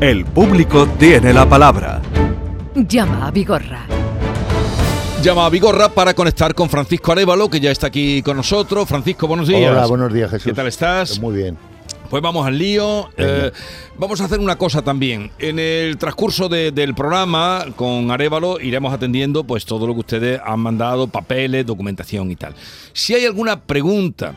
El público tiene la palabra. Llama a Vigorra. Llama a Vigorra para conectar con Francisco Arevalo, que ya está aquí con nosotros. Francisco, buenos días. Hola, buenos días, Jesús. ¿Qué tal estás? Muy bien. Pues vamos al lío. Eh, vamos a hacer una cosa también. En el transcurso de- del programa con Arevalo iremos atendiendo pues todo lo que ustedes han mandado, papeles, documentación y tal. Si hay alguna pregunta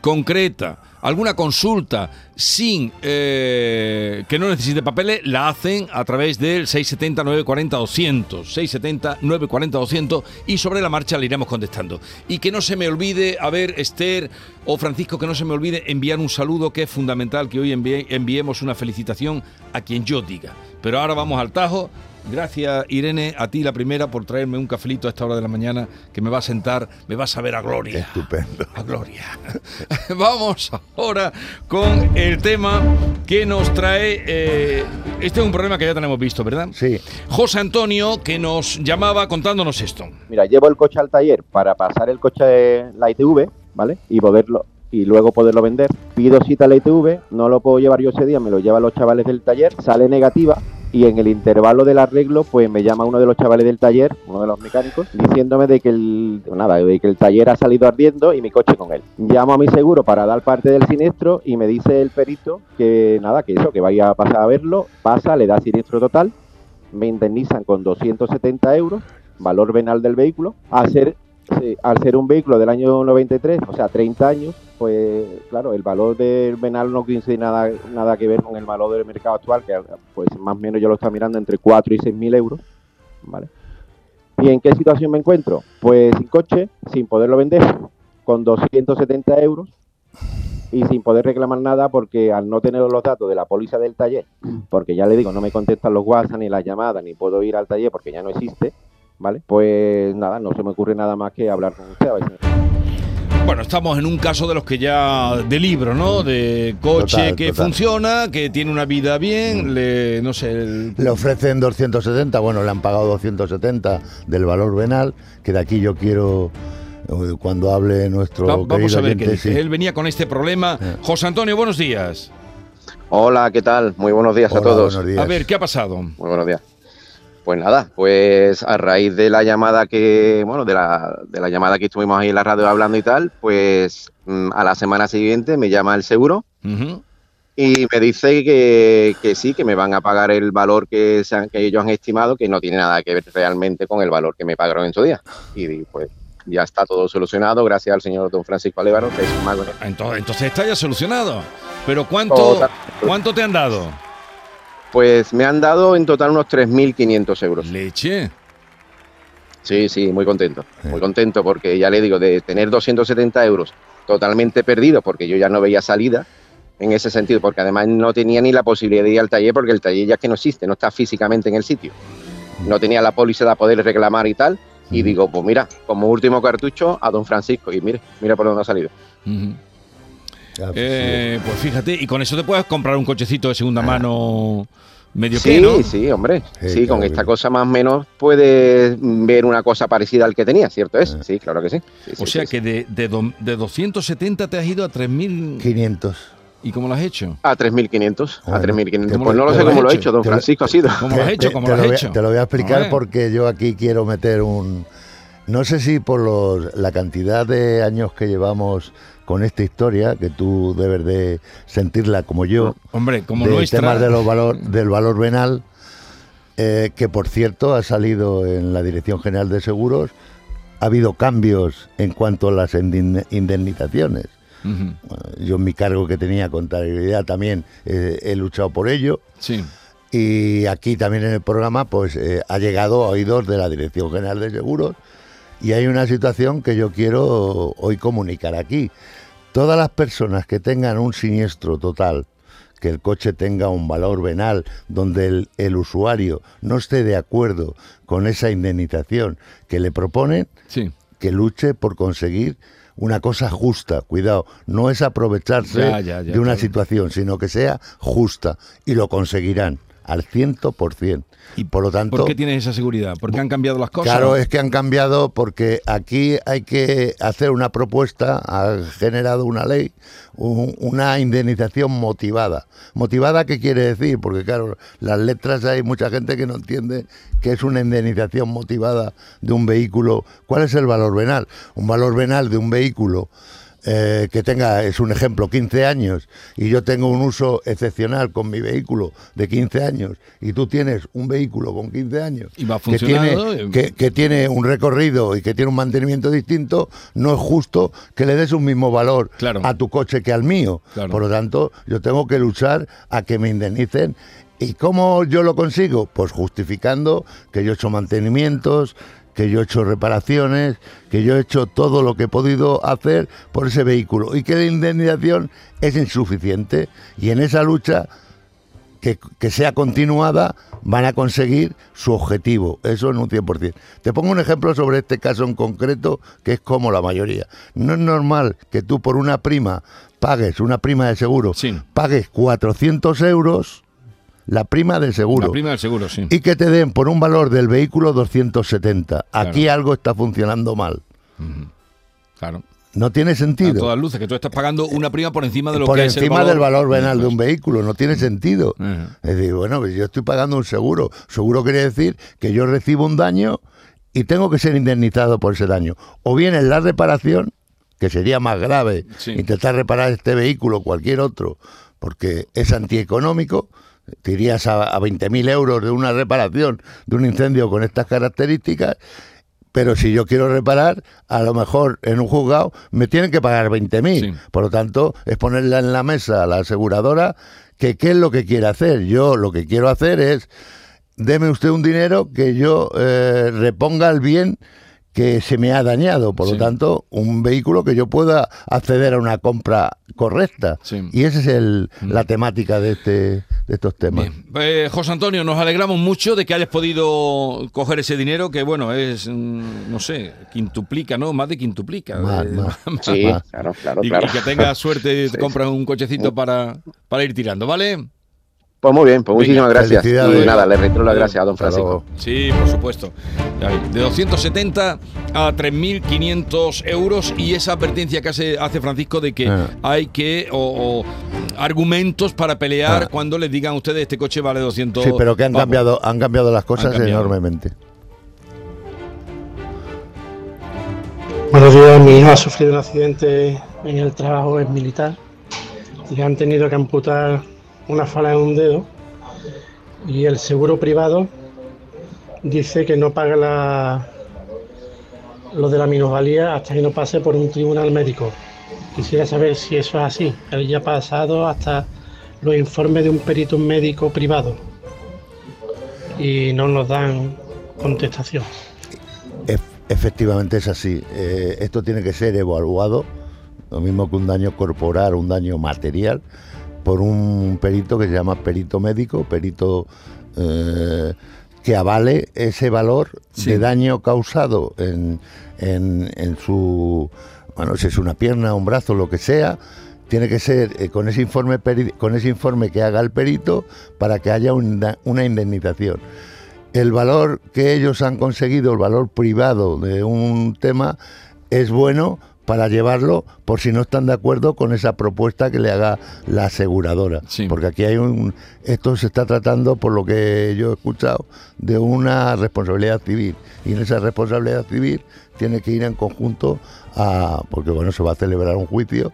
concreta, alguna consulta sin eh, que no necesite papeles, la hacen a través del 670 940 200, 670 940 200 y sobre la marcha le iremos contestando. Y que no se me olvide, a ver, Esther o Francisco, que no se me olvide enviar un saludo que es fundamental que hoy enviemos una felicitación a quien yo diga. Pero ahora vamos al tajo. Gracias, Irene, a ti la primera por traerme un cafelito a esta hora de la mañana que me va a sentar, me va a saber a gloria. Estupendo. A gloria. Vamos ahora con el tema que nos trae. eh, este es un problema que ya tenemos visto, ¿verdad? Sí. José Antonio, que nos llamaba contándonos esto. Mira, llevo el coche al taller para pasar el coche de la ITV, ¿vale? Y poderlo y luego poderlo vender. Pido cita a la ITV, no lo puedo llevar yo ese día, me lo llevan los chavales del taller, sale negativa y en el intervalo del arreglo pues me llama uno de los chavales del taller, uno de los mecánicos, diciéndome de que el nada, de que el taller ha salido ardiendo y mi coche con él. Llamo a mi seguro para dar parte del siniestro y me dice el perito que nada, que eso, que vaya a pasar a verlo, pasa, le da siniestro total, me indemnizan con 270 euros valor venal del vehículo. Al ser, sí, al ser un vehículo del año 93, o sea, 30 años, pues claro, el valor del venal no coincide nada, nada que ver con el valor del mercado actual, que pues más o menos yo lo estoy mirando entre 4 y 6 mil euros. ¿vale? ¿Y en qué situación me encuentro? Pues sin coche, sin poderlo vender, con 270 euros y sin poder reclamar nada porque al no tener los datos de la póliza del taller, porque ya le digo, no me contestan los WhatsApp ni las llamadas, ni puedo ir al taller porque ya no existe, ¿vale? Pues nada, no se me ocurre nada más que hablar con usted. a ver si me- Bueno, estamos en un caso de los que ya de libro, ¿no? De coche Total, que total. funciona, que tiene una vida bien, le, no sé, el- Le ofrecen 270, bueno, le han pagado 270 del valor venal, que de aquí yo quiero, eh, cuando hable nuestro Va- vamos a ver qué oyente, dice. sí. Él venía con este problema. Eh. José Antonio, buenos días. Hola, ¿qué tal? Muy buenos días a todos. buenos días. A ver, ¿qué ha pasado? Muy buenos días. Pues nada, pues a raíz de la llamada que, bueno, de la, de la llamada que estuvimos ahí en la radio hablando y tal, pues mm, a la semana siguiente me llama el seguro y me dice que, que sí, que me van a pagar el valor que, se han- que ellos han estimado, que no tiene nada que ver realmente con el valor que me pagaron en su día. Y pues ya está todo solucionado, gracias al señor don Francisco Alevaro, que es un mago. Entonces, entonces está ya solucionado. Pero ¿cuánto. ¿cuánto te han dado? Pues me han dado en total unos 3.500 euros. Leche. Sí, sí, muy contento. Muy contento porque ya le digo, de tener 270 euros totalmente perdido, porque yo ya no veía salida en ese sentido, porque además no tenía ni la posibilidad de ir al taller, porque el taller ya es que no existe, no está físicamente en el sitio. No tenía la póliza de poder reclamar y tal. Y digo, pues mira, como último cartucho a don Francisco. Y mire, mira por dónde ha salido. Ah, Eh, pues fíjate, y con eso te puedes comprar un cochecito de segunda mano medio Sí, que, ¿no? sí, hombre. Sí, Sí, con esta cosa más o menos puedes ver una cosa parecida al que tenía, ¿cierto es? Sí, claro que sí. Sí, O sea que de, de, do- de 270 te has ido a 3.000. 500. ¿Y cómo lo has hecho? A 3.500, a Bueno, 3.500. ¿cómo Pues no lo sé cómo lo he hecho? don Te Francisco ha sido. ¿Cómo lo has hecho? ¿Cómo lo has hecho? Te lo voy a explicar porque yo aquí quiero meter un... No sé si por los, la cantidad de años que llevamos con esta historia, que tú debes de sentirla como yo, Hombre, como de nuestra. temas de los valor, del valor venal, eh, que por cierto ha salido en la Dirección General de Seguros, ha habido cambios en cuanto a las indemn- indemnizaciones. Bueno, yo en mi cargo que tenía contabilidad también eh, he luchado por ello Sí. y aquí también en el programa pues eh, ha llegado a oídos de la Dirección General de Seguros y hay una situación que yo quiero hoy comunicar aquí. Todas las personas que tengan un siniestro total, que el coche tenga un valor venal, donde el, el usuario no esté de acuerdo con esa indemnización que le proponen, Sí. que luche por conseguir una cosa justa. Cuidado, no es aprovecharse Ya, ya, ya, de una claro. situación, sino que sea justa y lo conseguirán. Al 100%. ¿Y por lo tanto, ¿Por qué tienes esa seguridad? ¿Porque han cambiado las cosas? Claro, es que han cambiado porque aquí hay que hacer una propuesta, ha generado una ley, un- una indemnización motivada. ¿Motivada qué quiere decir? Porque claro, las letras hay mucha gente que no entiende qué es una indemnización motivada de un vehículo. ¿Cuál es el valor venal? Un valor venal de un vehículo eh, que tenga, es un ejemplo, 15 años y yo tengo un uso excepcional con mi vehículo de 15 años y tú tienes un vehículo con 15 años Y va que tiene, eh. que, que tiene un recorrido y que tiene un mantenimiento distinto, no es justo que le des un mismo valor Claro. a tu coche que al mío. Claro. Por lo tanto, yo tengo que luchar a que me indemnicen. ¿Y cómo yo lo consigo? Pues justificando que yo he hecho mantenimientos, que yo he hecho reparaciones, que yo he hecho todo lo que he podido hacer por ese vehículo y que la indemnización es insuficiente. Y en esa lucha que, que sea continuada, van a conseguir su objetivo. Eso en un 100%. Te pongo un ejemplo sobre este caso en concreto, que es como la mayoría. No es normal que tú por una prima pagues, una prima de seguro, Sí. pagues 400 euros, la prima del seguro. La prima del seguro, sí. Y que te den por un valor del vehículo 270. Aquí algo está funcionando mal. Claro. No tiene A sentido. todas luces, que tú estás pagando una prima por encima de lo por que es el encima valor. del valor venal de un vehículo, no tiene sentido. Es decir, bueno, pues yo estoy pagando un seguro. Seguro quiere decir que yo recibo un daño y tengo que ser indemnizado por ese daño. O bien en la reparación, que sería más grave, Sí. intentar reparar este vehículo o cualquier otro, porque es antieconómico. Te irías a, a 20.000 euros de una reparación de un incendio con estas características pero si yo quiero reparar, a lo mejor en un juzgado me tienen que pagar 20.000. Sí. Por lo tanto, es ponerla en la mesa a la aseguradora que qué es lo que quiere hacer. Yo lo que quiero hacer es, deme usted un dinero que yo eh, reponga el bien que se me ha dañado. Por Sí. lo tanto, un vehículo que yo pueda acceder a una compra correcta. Sí. Mm. Y esa es el, la temática de, este, de estos temas. Bien. Eh, José Antonio, nos alegramos mucho de que hayas podido coger ese dinero que, bueno, es, mm, no sé, quintuplica, ¿no? Más de quintuplica. Más, Eh, más. Sí, claro, claro, y, claro. y que tengas suerte y te Sí, compras un cochecito para, para ir tirando, ¿vale? Pues muy bien, pues Venga, muchísimas gracias. Y nada, le reitero las gracias a don Francisco. Sí, por supuesto. De 270 a 3.500 euros y esa advertencia que hace, hace Francisco de que Ah. hay que, o, o argumentos para pelear Ah. cuando les digan a ustedes este coche vale 200 Sí, pero que han cambiado, han cambiado las cosas cambiado. enormemente. Buenos días, mi hijo ha sufrido un accidente en el trabajo, es militar. Le han tenido que amputar una fala en un dedo y el seguro privado dice que no paga la, lo de la minusvalía hasta que no pase por un tribunal médico. Quisiera saber si eso es así. Él ya ha pasado hasta los informes de un perito médico privado y no nos dan contestación. Ef- efectivamente es así. Eh, esto tiene que ser evaluado, lo mismo que un daño corporal, un daño material, por un perito que se llama perito médico, perito eh, que avale ese valor Sí. de daño causado en, en- en su, bueno, si es una pierna, un brazo, lo que sea. Tiene que ser eh, con ese informe peri- con ese informe que haga el perito para que haya una- una indemnización el valor que ellos han conseguido, el valor privado de un tema, es bueno para llevarlo por si no están de acuerdo con esa propuesta que le haga la aseguradora. Sí. Porque aquí hay un... Esto se está tratando, por lo que yo he escuchado, de una responsabilidad civil. Y en esa responsabilidad civil tiene que ir en conjunto a... Porque bueno, se va a celebrar un juicio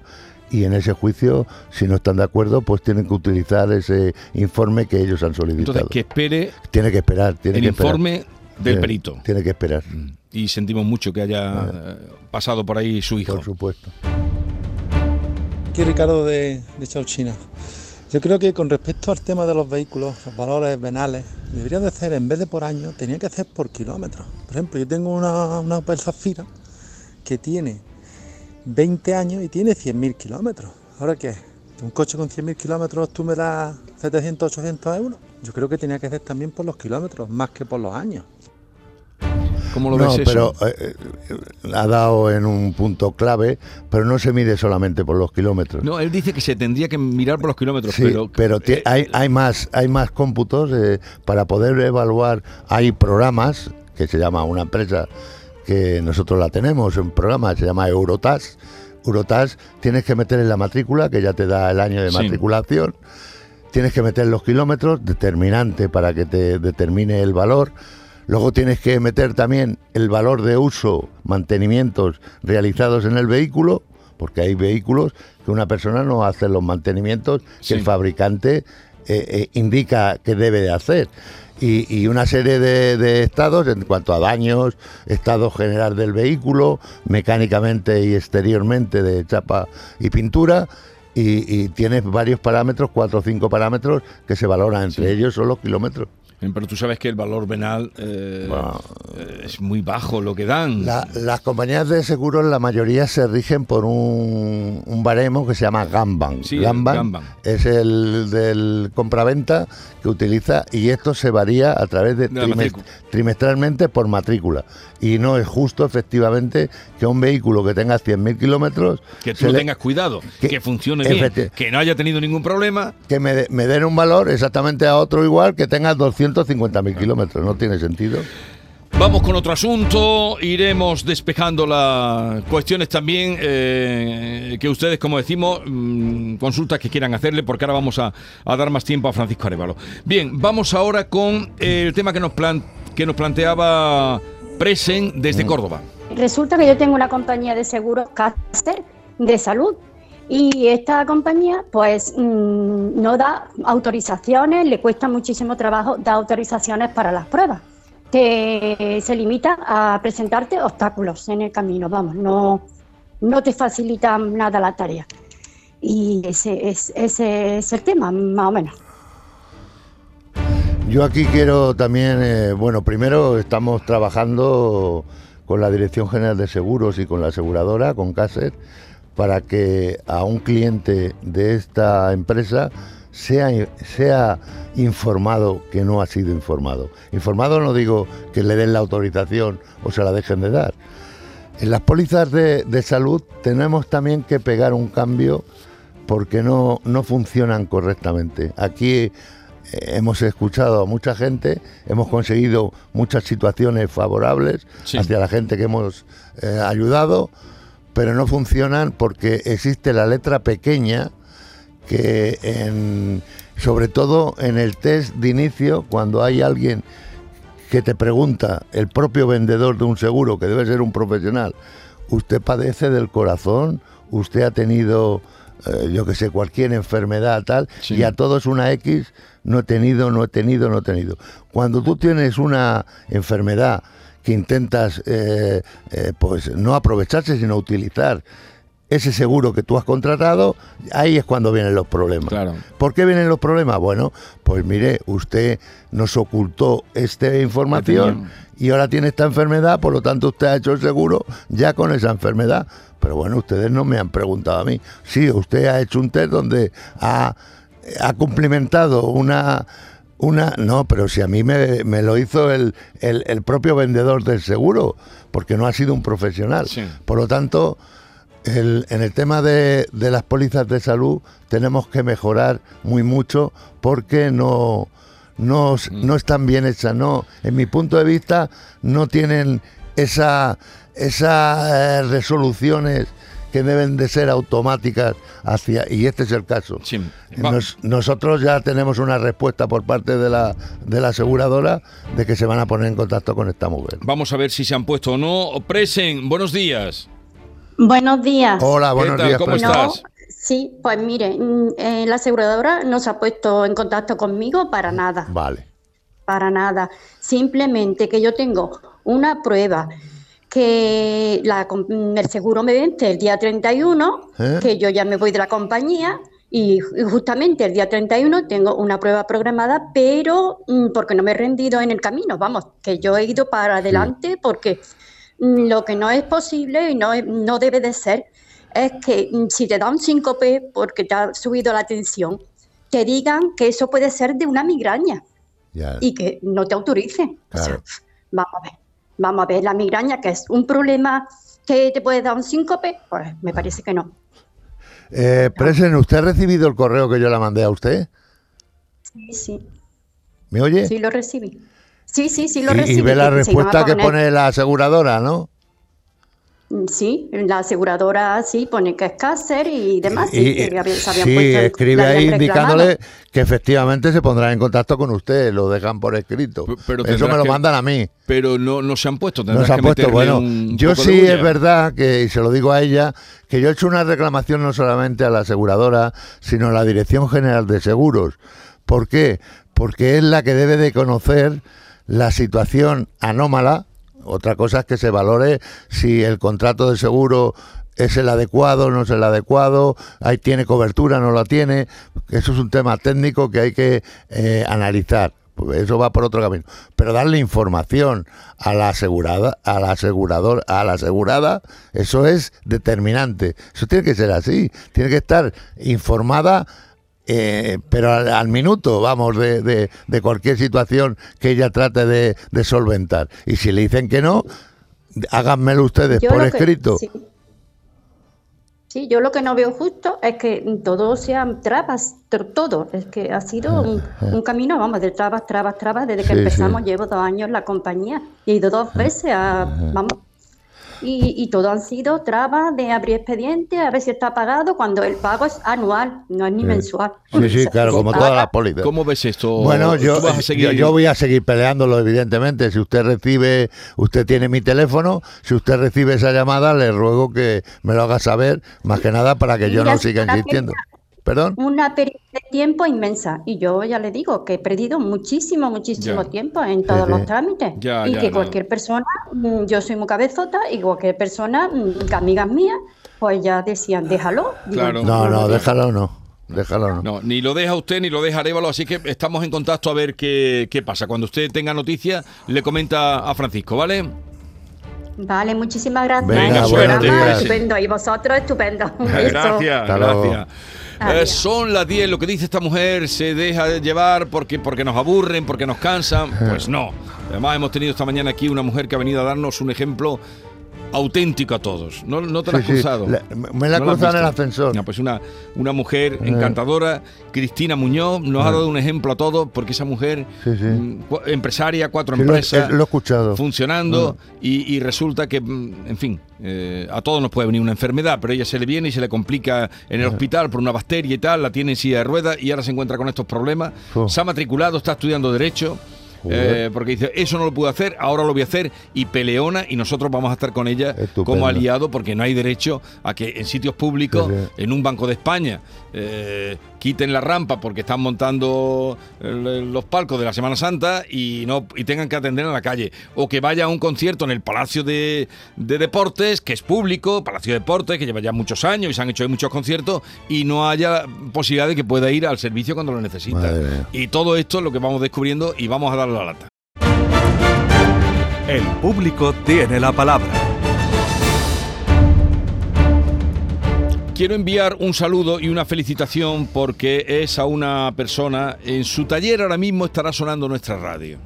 y en ese juicio, si no están de acuerdo, pues tienen que utilizar ese informe que ellos han solicitado. Entonces, que espere Tiene que esperar, tiene el que esperar. informe del perito. Tiene que esperar, Y sentimos mucho que haya eh, pasado por ahí su hijo. por supuesto. Aquí Ricardo de, de Chauchina. Yo creo que con respecto al tema de los vehículos, los valores venales, deberían de ser, en vez de por año, tenía que hacer por kilómetros. Por ejemplo, yo tengo una, una Opel Zafira que tiene 20 años y tiene 100.000 kilómetros. ¿Ahora qué? ¿Un coche con 100.000 kilómetros tú me das 700, 800 euros? Yo creo que tenía que ser también por los kilómetros, más que por los años. ¿Cómo lo no, ves eso? pero eh, eh, ha dado en un punto clave, pero no se mide solamente por los kilómetros. No, él dice que se tendría que mirar por los kilómetros, Sí, pero... pero, eh, hay, hay más hay más cómputos eh, para poder evaluar. Hay programas que se llama una empresa que nosotros la tenemos, un programa que se llama Eurotas. Eurotas tienes que meter en la matrícula, que ya te da el año de Sí. matriculación. Tienes que meter los kilómetros, determinante para que te determine el valor. Luego tienes que meter también el valor de uso, mantenimientos realizados en el vehículo, porque hay vehículos que una persona no hace los mantenimientos que el fabricante eh, eh, indica que debe de hacer. Y, y una serie de, de estados en cuanto a daños, estado general del vehículo, mecánicamente y exteriormente de chapa y pintura. Y, y tienes varios parámetros, cuatro o cinco parámetros que se valoran, entre Sí. ellos son los kilómetros. Pero tú sabes que el valor venal eh, Bueno. eh, es muy bajo lo que dan. La- las compañías de seguros, la mayoría se rigen por un, un baremo que se llama Gamban. Sí, Gamban, Gamban. es el del compraventa que utiliza y esto se varía a través de trimestralmente por matrícula. Y no es justo, efectivamente, que un vehículo que tenga 100.000 kilómetros que tú le- tengas cuidado, que, que- funcione bien, que no haya tenido ningún problema. que me, de- me den un valor exactamente a otro igual que tenga 250.000 kilómetros. No tiene sentido. Vamos con otro asunto, iremos despejando las cuestiones también eh, que ustedes, como decimos, mm, consultas que quieran hacerle, porque ahora vamos a, a dar más tiempo a Francisco Arevalo. Bien, vamos ahora con el tema que nos, plan- que nos planteaba Presen desde Córdoba. Resulta que yo tengo una compañía de seguros Caster de salud y esta compañía pues mm, no da autorizaciones, le cuesta muchísimo trabajo dar autorizaciones para las pruebas. Te, se limita a presentarte obstáculos en el camino, vamos, no, no te facilita nada la tarea. Y ese es, ese es el tema, más o menos. Yo aquí quiero también, eh, bueno, primero estamos trabajando con la Dirección General de Seguros y con la aseguradora, con CASET, para que a un cliente de esta empresa sea, sea informado que no ha sido informado. Informado no digo que le den la autorización o se la dejen de dar. En las pólizas de, de salud tenemos también que pegar un cambio porque no, no funcionan correctamente. Aquí hemos escuchado a mucha gente, hemos conseguido muchas situaciones favorables Sí. hacia la gente que hemos eh, ayudado, pero no funcionan porque existe la letra pequeña que en, sobre todo en el test de inicio, cuando hay alguien que te pregunta, el propio vendedor de un seguro, que debe ser un profesional, usted padece del corazón, usted ha tenido, eh, yo que sé, cualquier enfermedad tal, Sí. y a todos una X, no he tenido, no he tenido, no he tenido. Cuando tú tienes una enfermedad que intentas, eh, eh, pues no aprovecharse, sino utilizar ese seguro que tú has contratado, ahí es cuando vienen los problemas. Claro. ¿Por qué vienen los problemas? Bueno, pues mire, usted nos ocultó esta información y ahora tiene esta enfermedad, por lo tanto usted ha hecho el seguro ya con esa enfermedad. Pero bueno, ustedes no me han preguntado a mí. Sí, usted ha hecho un test donde ha, ha cumplimentado una... Una, no, pero si a mí me, me lo hizo el, el- el propio vendedor del seguro, porque no ha sido un profesional. Sí. Por lo tanto, el- en el tema de, de las pólizas de salud tenemos que mejorar muy mucho porque no, no, Mm. no están bien hechas. No, en mi punto de vista, no tienen esa, esas eh, resoluciones que deben de ser automáticas hacia y este es el caso. Sí. Va- Nos- nosotros ya tenemos una respuesta por parte de la, de la aseguradora de que se van a poner en contacto con esta mujer. Vamos a ver si se han puesto o no. Presen, buenos días. Buenos días. Hola, buenos días. ¿Cómo estás? sí, pues mire, mm, eh, la aseguradora no se ha puesto en contacto conmigo para nada. Vale. para nada. Simplemente que yo tengo una prueba que la com- el seguro me vence el día 31, ¿Eh? que yo ya me voy de la compañía y, justamente el día 31 tengo una prueba programada, pero mm, porque no me he rendido en el camino, vamos, que yo he ido para adelante porque mm, lo que no es posible y no, no debe de ser es que si te da un síncope porque te ha subido la tensión, te digan que eso puede ser de una migraña y que no te autoricen. O sea, vamos a ver. Vamos a ver, la migraña, que es un problema que te puede dar un síncope, pues me parece que no. Eh, Presen, ¿usted ha recibido el correo que yo le mandé a usted? Sí, sí, ¿Me oye? sí lo recibí. Sí, sí, sí lo y, recibí. y ve la que respuesta que pone la aseguradora, ¿no? Mm, Sí, la aseguradora sí pone que es cáncer y demás. Y- sí, que se habían sí, puesto- escribe ahí reclamado. indicándole que efectivamente se pondrán en contacto con usted, lo dejan por escrito. P- pero Eso me lo que- mandan a mí. Pero no, no se han puesto. No se ha que puesto. Bueno, yo sí es verdad que, y se lo digo a ella, que yo he hecho una reclamación no solamente a la aseguradora, sino a la Dirección General de Seguros. ¿Por qué? Porque es la que debe de conocer la situación anómala. Otra cosa es que se valore si el contrato de seguro es el adecuado, no es el adecuado, ahí tiene cobertura, no la tiene. Eso es un tema técnico que hay que eh, analizar. Pues Eso va por otro camino. Pero darle información a la asegurada, a la asegurador, a la asegurada, eso es determinante. Eso tiene que ser así. Tiene que estar informada, eh, pero al, al minuto, vamos, de, de- de cualquier situación que ella trate de, de solventar. Y si le dicen que no, háganmelo ustedes Yo por que- escrito. sí. Sí, yo lo que no veo justo es que todo sean trabas, tr- todo. Es que ha sido un, un camino, vamos, de trabas, trabas, trabas. Desde que Sí, empezamos, sí. llevo dos años en la compañía y he ido dos veces a, vamos. Y, y todo han sido trabas de abrir expediente, a ver si está pagado, cuando el pago es anual, no es ni mensual. Sí, sí, claro, como paga- todas las pólizas. ¿Cómo ves esto? Bueno, yo, ¿Tú vas a yo, voy a seguir peleándolo, evidentemente. Si usted recibe, usted tiene mi teléfono, si usted recibe esa llamada, le ruego que me lo haga saber, más que nada para que yo no siga insistiendo. ¿Perdón? Una pérdida de tiempo inmensa. Y yo ya le digo que he perdido muchísimo, muchísimo Ya. tiempo en todos sí. los trámites. Ya, y ya, que no. cualquier persona, mm, yo soy muy cabezota, y cualquier persona, mm, que amigas mías, pues ya decían, déjalo. Digo, Claro. No, no, déjalo no. Déjalo no. No, ni lo deja usted ni lo deja Arevalo, así que estamos en contacto a ver qué, qué pasa. Cuando usted tenga noticias, le comenta a Francisco, ¿vale? Vale, muchísimas gracias. Venga. Estupendo. Y vosotros, estupendo. Un beso. Gracias, gracias. Adiós. Eh, son las 10, lo que dice esta mujer se deja llevar porque, porque nos aburren, porque nos cansan. Pues no. Además hemos tenido esta mañana aquí una mujer que ha venido a darnos un ejemplo auténtico a todos. ¿No, no te la has Sí, sí. cruzado? La- me la he ¿No has cruzado en el ascensor. No, pues una, una mujer encantadora, Cristina Muñoz, nos ha dado un ejemplo a todos porque esa mujer, Sí, mm, cu- empresaria, cuatro lo, empresas, eh, lo he escuchado. funcionando y, y resulta que, mm, en fin, eh, a todos nos puede venir una enfermedad, pero ella se le viene y se le complica en el hospital por una bacteria y tal, la tiene en silla de ruedas y ahora se encuentra con estos problemas. Oh. Se ha matriculado, está estudiando Derecho. Eh, porque dice, eso no lo pude hacer, ahora lo voy a hacer y peleona y nosotros vamos a estar con ella Estupendo. como aliado porque no hay derecho a que en sitios públicos, en un banco de España, eh, quiten la rampa porque están montando el- los palcos de la Semana Santa y no y tengan que atender en la calle. O que vaya a un concierto en el Palacio de, de Deportes, que es público, Palacio de Deportes, que lleva ya muchos años y se han hecho ahí muchos conciertos, y no haya posibilidad de que pueda ir al servicio cuando lo necesita. Y todo esto es lo que vamos descubriendo y vamos a darle la lata. El público tiene la palabra. Quiero enviar un saludo y una felicitación porque es a una persona, en su taller ahora mismo estará sonando nuestra radio.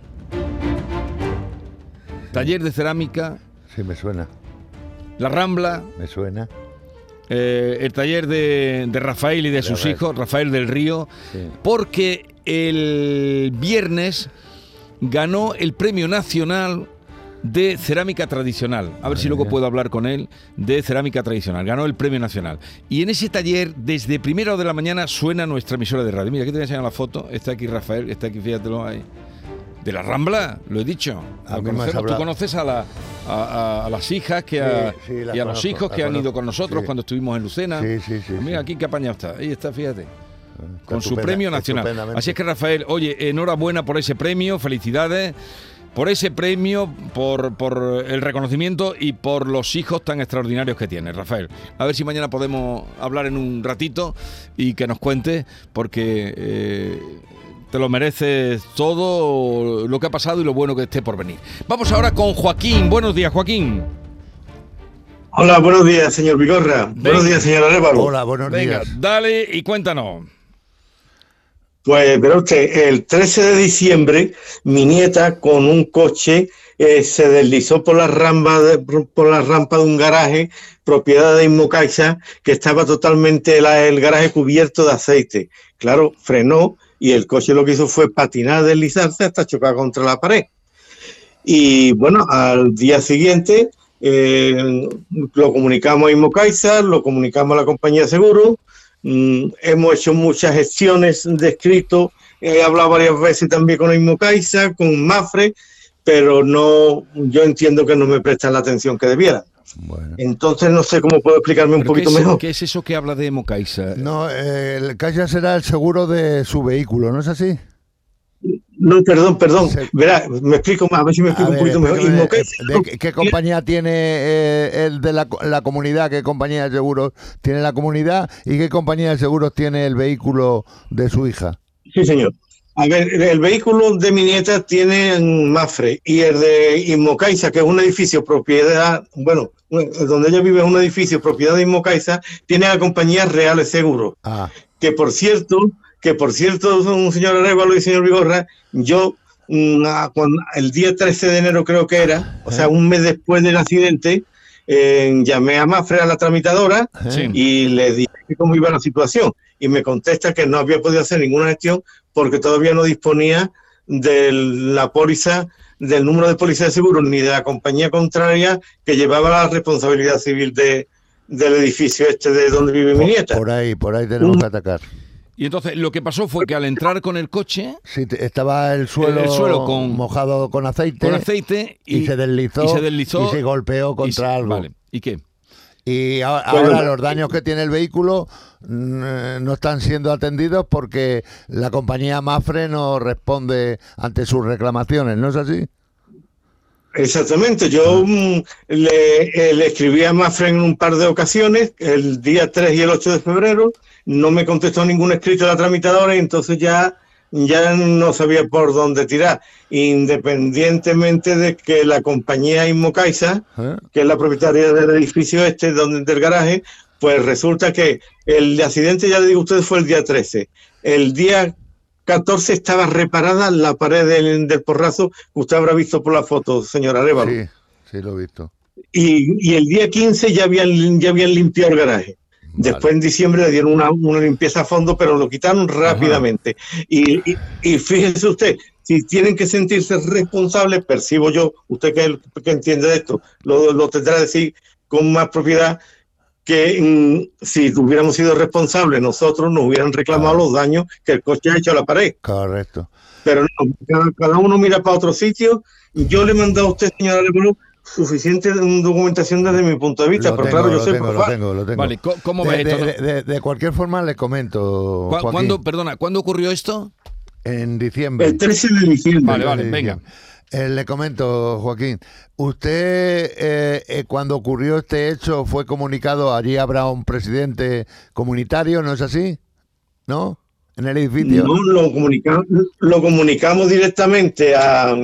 Taller de cerámica, Sí, me suena. La Rambla, Me suena. eh, el taller de, de Rafael y de sus Rafael. hijos, Rafael del Río, Sí. porque el viernes ganó el Premio Nacional de Cerámica Tradicional. A ver si luego mía. puedo hablar con él de Cerámica Tradicional. Ganó el Premio Nacional. Y en ese taller, desde primera hora de la mañana, suena nuestra emisora de radio. Mira, aquí te voy a enseñar la foto. Está aquí Rafael, está aquí, fíjatelo ahí. De la Rambla, lo he dicho. Lo. Tú conoces a, la- a- a- a las hijas que a- Sí, sí, las y a los hijos que han ido con nosotros Sí. cuando estuvimos en Lucena. Sí, sí, sí, Mira aquí qué apañado está. Ahí está, fíjate con su premio nacional. Así es que Rafael, oye, enhorabuena por ese premio, felicidades por ese premio, por, por el reconocimiento y por los hijos tan extraordinarios que tienes, Rafael. A ver si mañana podemos hablar en un ratito y que nos cuentes, porque eh, te lo mereces todo lo que ha pasado y lo bueno que esté por venir. Vamos ahora con Joaquín. Buenos días, Joaquín. Hola, buenos días, señor Vigorra. Buenos días, señor Arévalo. Hola, buenos Venga, días. dale y cuéntanos. Pues, pero usted, el 13 de diciembre, mi nieta con un coche eh, se deslizó por la, rampa de, por la rampa de un garaje propiedad de Inmocaixa que estaba totalmente el garaje cubierto de aceite. Claro, frenó y el coche lo que hizo fue patinar, deslizarse hasta chocar contra la pared. Y bueno, al día siguiente eh, lo comunicamos a Inmocaixa, lo comunicamos a la compañía de seguros, mm, hemos hecho muchas gestiones de escrito, he hablado varias veces también con Inmocaixa, con Mafre, pero no, yo entiendo que no me prestan la atención que debieran. Bueno. Entonces no sé cómo puedo explicarme un ¿Pero poquito qué, es, mejor. qué es eso que habla de Mocaisa? No, eh, el Caixa será el seguro de su vehículo, ¿no es así? No, perdón, perdón. Verá, me explico más, a ver si me A explico ver, un poquito mejor. ¿de qué, compañía tiene eh, el de la, co- la comunidad? ¿Qué compañía de seguros tiene la comunidad? ¿Y qué compañía de seguros tiene el vehículo de su hija? Sí, señor. A ver, el vehículo de mi nieta tiene Mafre y el de Inmocaiza, que es un edificio propiedad, bueno, donde ella vive es un edificio propiedad de Inmocaiza, tiene la compañía Reales Seguros. Ah, Que por cierto, que por cierto, un señor Arevalo y señor Vigorra, yo mm, ah, cuando- el día 13 de enero creo que era, o sea, un mes después del accidente, eh, llamé a Mafre, a la tramitadora, Sí. y le dije cómo iba la situación. Y me contesta que no había podido hacer ninguna gestión porque todavía no disponía de la póliza, del número de póliza de seguro, ni de la compañía contraria que llevaba la responsabilidad civil de, del edificio este de donde vive mi nieta. por ahí, por ahí tenemos que atacar. Y entonces lo que pasó fue que al entrar con el coche, Sí, estaba el suelo, El suelo con- mojado con aceite, con aceite y, y, se deslizó, y se deslizó y se golpeó y contra se- algo. Vale. ¿Y qué? Y ahora no- los daños que tiene el vehículo mm, eh, no están siendo atendidos porque la compañía Mafre no responde ante sus reclamaciones, ¿no es así? Exactamente, yo mm, le, eh, le escribí a Mafre en un par de ocasiones, el día 3 y el 8 de febrero, no me contestó ningún escrito de la tramitadora y entonces ya, ya no sabía por dónde tirar, independientemente de que la compañía Inmocaixa, ¿Eh? que es la propietaria del edificio este, donde, del garaje, pues resulta que el accidente, ya le digo a ustedes, fue el día 13. El día 14 estaba reparada la pared del, del porrazo usted habrá visto por la foto, señora Arevalo. Sí, sí lo he visto. Y, y el día 15 ya habían, ya habían limpiado el garaje. Después en diciembre le dieron una, una limpieza a fondo, pero lo quitaron rápidamente. Y, y, y fíjese usted, si tienen que sentirse responsables, percibo yo, usted que, que entiende de esto, lo, lo tendrá que decir con más propiedad, que mm, si hubiéramos sido responsables nosotros nos hubieran reclamado los daños que el coche ha hecho a la pared. Correcto. Pero no, cada, cada uno mira para otro sitio. Yo le he mandado a usted, señora Arevalo, suficiente documentación desde mi punto de vista, Lo pero tengo, claro, yo lo soy tengo, lo tengo, lo tengo. Vale, ¿cómo de, esto? de- de- de cualquier forma le comento, ¿Cu- Joaquín, ¿Cuándo, perdona, ¿cuándo ocurrió esto? en diciembre. El 13 de diciembre. Vale, vale, venga. Eh, le comento, Joaquín, usted eh, eh, cuando ocurrió este hecho fue comunicado, allí habrá un presidente comunitario, ¿no es así? ¿No? En el edificio. No, lo, comunica- lo comunicamos directamente a,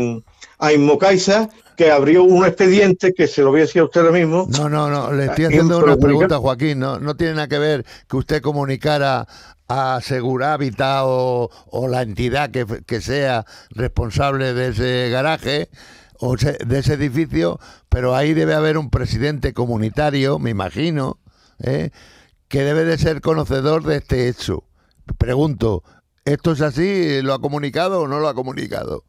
a Inmocaixa, que abrió un expediente que se lo voy a decir a usted ahora mismo. No, no, no, le estoy Eh, haciendo una pregunta, Joaquín. No, no tiene nada que ver que usted comunicara a Segurávita o, o la entidad que, que sea responsable de ese garaje o se- de ese edificio, pero ahí debe haber un presidente comunitario, me imagino, ¿eh? que debe de ser conocedor de este hecho. Pregunto, ¿esto es así? ¿Lo ha comunicado o no lo ha comunicado?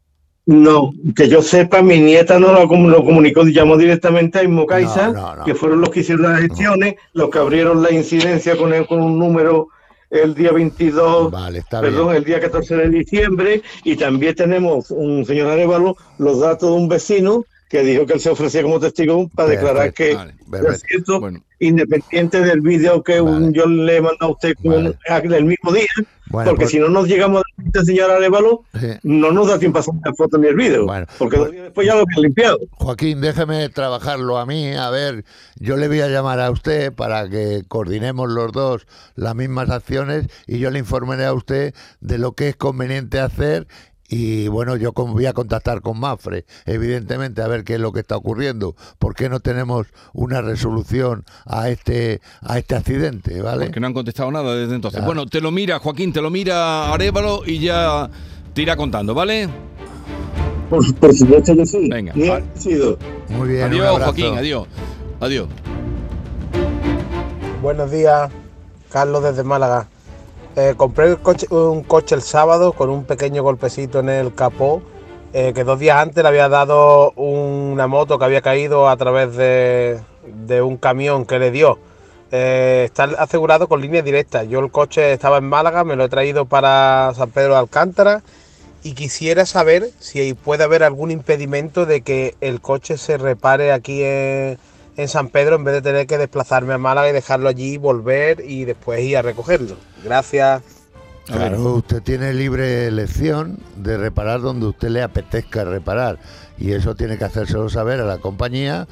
No, que yo sepa, mi nieta no lo, lo comunicó, llamó directamente a Inmocaixa, No, no, no. que fueron los que hicieron las gestiones, los que abrieron la incidencia con, el- con un número el día 22 Vale, está perdón, bien. el día 14 de diciembre y también tenemos un señor Arevalo, los datos de un vecino que dijo que él se ofrecía como testigo para declarar que vale, perfecto. cierto, Bueno, independiente del vídeo que un- Vale. yo le he mandado a usted con- el mismo día, Bueno, porque pues- si no nos llegamos a la señor Arevalo, Sí. no nos da tiempo a hacer la foto ni el vídeo, Bueno, porque pues- después ya lo habían limpiado. Joaquín, déjeme trabajarlo a mí. A ver, yo le voy a llamar a usted para que coordinemos los dos las mismas acciones y yo le informaré a usted de lo que es conveniente hacer Y bueno, yo voy a contactar con Mafre, evidentemente, a ver qué es lo que está ocurriendo. ¿Por qué no tenemos una resolución a este, a este accidente? ¿vale? Porque no han contestado nada desde entonces. Ya. Bueno, te lo mira, Joaquín, te lo mira Arevalo y ya te irá contando, ¿vale? Por, por supuesto que sí. Venga, Muy bien, adiós. Joaquín, adiós. Adiós. Buenos días, Carlos desde Málaga. Eh, compré un coche el sábado con un pequeño golpecito en el capó, eh, que dos días antes le había dado una moto que había caído a través de, un camión que le dio. Eh, está asegurado con línea directa. Yo el coche estaba en Málaga, me lo he traído para San Pedro de Alcántara y quisiera saber si puede haber algún impedimento de que el coche se repare aquí en, en San Pedro en vez de tener que desplazarme a Málaga y dejarlo allí, volver y después ir a recogerlo. Gracias. Claro, usted tiene libre elección de reparar donde usted le apetezca reparar y eso tiene que hacérselo saber a la compañía,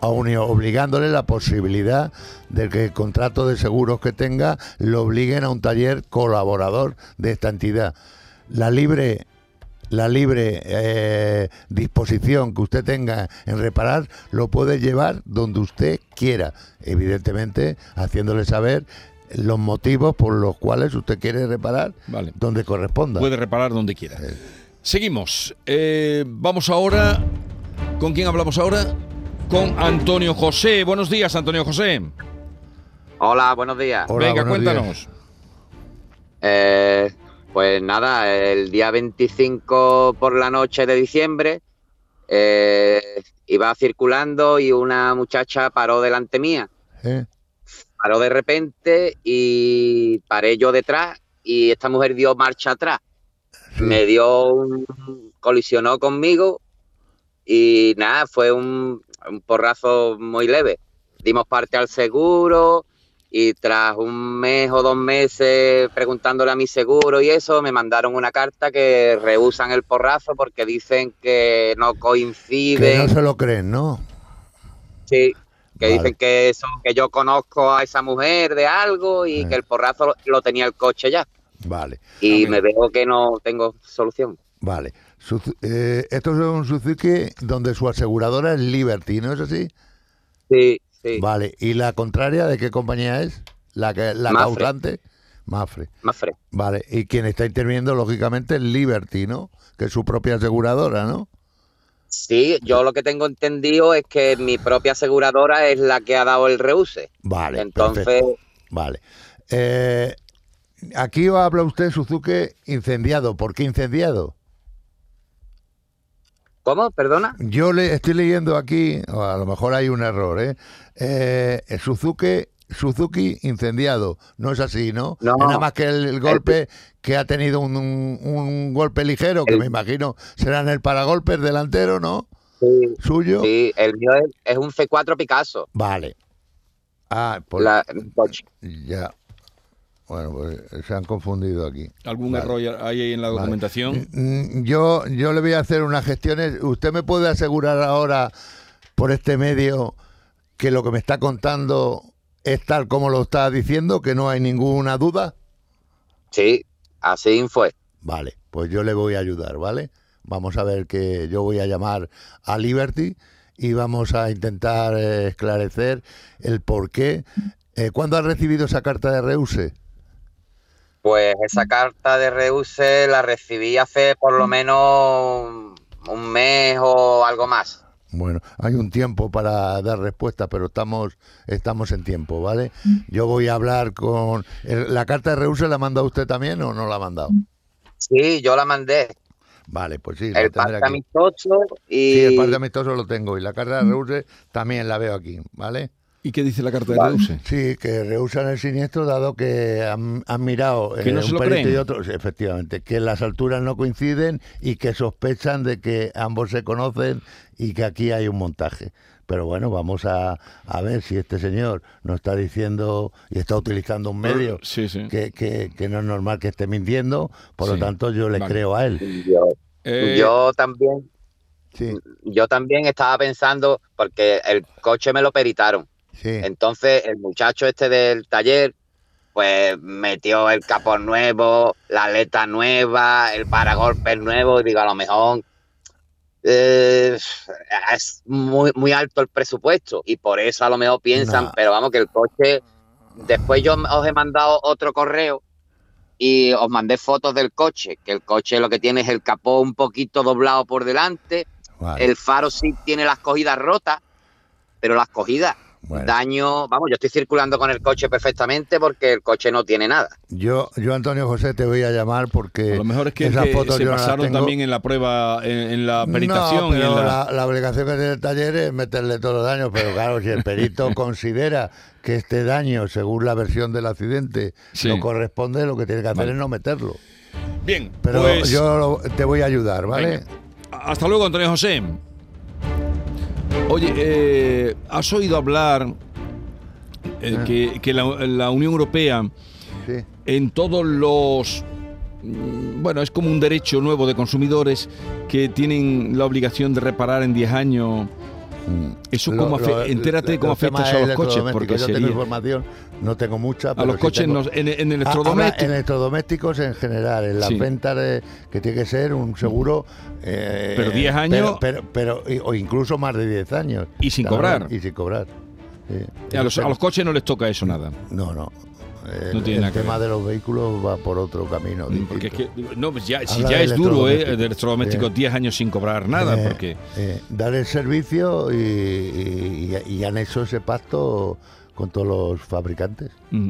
aun obligándole la posibilidad de que el contrato de seguros que tenga lo obliguen a un taller colaborador de esta entidad. La libre la libre eh, disposición que usted tenga en reparar lo puede llevar donde usted quiera, evidentemente haciéndole saber los motivos por los cuales usted quiere reparar Vale. donde corresponda. Puede reparar donde quiera. Seguimos. Eh, vamos ahora. ¿Con quién hablamos ahora? Con Antonio José. Buenos días, Antonio José. Hola, buenos días. Hola, Venga, buenos cuéntanos. Eh, pues nada, el día 25 por la noche de diciembre eh, iba circulando y una muchacha paró delante mía. ¿Eh? Paró de repente y paré yo detrás y esta mujer dio marcha atrás. Sí. Me dio un... colisionó conmigo y nada, fue un, un porrazo muy leve. Dimos parte al seguro y tras un mes o dos meses preguntándole a mi seguro y eso, me mandaron una carta que rehusan el porrazo porque dicen que no Que coinciden. no se lo creen, ¿no? Sí, que Vale. dicen que eso, que yo conozco a esa mujer de algo y Eh. que el porrazo lo, lo tenía el coche ya. Vale, Y me veo que no tengo solución. vale. Suzu- eh, esto es un Suzuki donde su aseguradora es Liberty, ¿no es así? Sí, sí, Vale, ¿y la contraria de qué compañía es? La, que, la Mafre. causante. Mafre. fresco. Vale, y quien está interviniendo, lógicamente, es Liberty, ¿no? Que es su propia aseguradora, ¿no? Sí, yo lo que tengo entendido es que mi propia aseguradora es la que ha dado el reuse. Vale, Entonces, perfecto. Vale. Eh, aquí habla usted, Suzuki, incendiado. ¿Por qué incendiado? ¿Cómo? ¿Perdona? Yo le estoy leyendo aquí, o a lo mejor hay un error, ¿eh? Eh, Suzuki, Suzuki incendiado. No es así, ¿no? No. Es nada más que el, el golpe que ha tenido un, un- un golpe ligero, que El- me imagino será en el paragolpes delantero, ¿no? Sí, Suyo. sí, el mío es, es un C4 Picasso. Vale. Ah, pues La, coche. ya. Bueno, pues se han confundido aquí. ¿Algún Vale. error hay ahí en la documentación? Mm, Yo, yo le voy a hacer unas gestiones. ¿Usted me puede asegurar ahora por este medio que lo que me está contando es tal como lo está diciendo, que no hay ninguna duda? Sí, así fue. Vale, pues yo le voy a ayudar, ¿vale? Vamos a ver que yo voy a llamar a Liberty y vamos a intentar eh, esclarecer el por qué. Eh, ¿Cuándo ha recibido esa carta de reuse? Pues esa carta de reuse la recibí hace por lo menos un mes o algo más. Bueno, hay un tiempo para dar respuesta, pero estamos estamos en tiempo, ¿vale? Yo voy a hablar con... ¿La carta de reuse la ha mandado usted también o no la ha mandado? Sí, yo la mandé. Vale, pues sí, El parte amistoso y... Sí, el parte amistoso lo tengo y la carta de reuse también la veo aquí, ¿vale? ¿Y qué dice la carta de Vale. reuse? Sí, que rehusan el siniestro dado que han, han mirado Que no eh, se un lo perito creen. y otro, sí, efectivamente, que las alturas no coinciden y que sospechan de que ambos se conocen y que aquí hay un montaje. Pero bueno, vamos a, a ver si este señor nos está diciendo y está utilizando un medio Sí, sí. que, que- que no es normal que esté mintiendo, por lo tanto yo le vale. creo a él. Yo, Eh, yo también, Sí, yo también estaba pensando, porque el coche me lo peritaron. Sí, Entonces, el muchacho este del taller pues metió el capó nuevo, la aleta nueva, el paragolpes nuevo, y digo, a lo mejor eh, es muy, muy alto el presupuesto y por eso a lo mejor piensan, No. pero vamos, que el coche, después yo os he mandado otro correo y os mandé fotos del coche, que el coche lo que tiene es el capó un poquito doblado por delante, el faro sí tiene las cogidas rotas, pero las cogidas, Bueno. daño, vamos, yo estoy circulando con el coche perfectamente porque el coche no tiene nada. Yo, yo Antonio José, te voy a llamar porque A lo mejor es que, esas que fotos se yo no las pasaron también en la prueba, en, en la peritación. No, y en pero la- la... la obligación que tiene el taller es meterle todos los daños, pero claro, si el perito considera que este daño, según la versión del accidente, Sí. no corresponde, lo que tiene que hacer Vale. es no meterlo. Bien, Pero pues yo lo- te voy a ayudar, ¿vale? Venga. hasta luego, Antonio José. Oye, eh, ¿has oído hablar eh, Ah. que, que la, la Unión Europea Sí. en todos los... mm, Bueno, es como un derecho nuevo de consumidores que tienen la obligación de reparar en 10 años. Eso Lo- lo- entérate los cómo afecta eso a los coches, porque yo tengo sería... información, no tengo mucha. A pero los sí coches, tengo- en, en Ah, electrodomésticos... en electrodomésticos en general, en las Sí. ventas de, que tiene que ser un seguro. eh, Pero 10 años- Pero, pero, pero- o incluso más de 10 años. Y sin cobrar. Y sin cobrar. sí. a, los, a los coches no les toca eso nada. No, no. El, No tiene el nada que tema ver. de los vehículos va por otro camino. Mm, Porque es distinto. que, no, pues ya, si ya es duro, ¿eh? De electrodomésticos, Eh, 10 años sin cobrar nada, Eh, porque... eh, dar el servicio y, y- y han hecho ese pacto con todos los fabricantes. mm,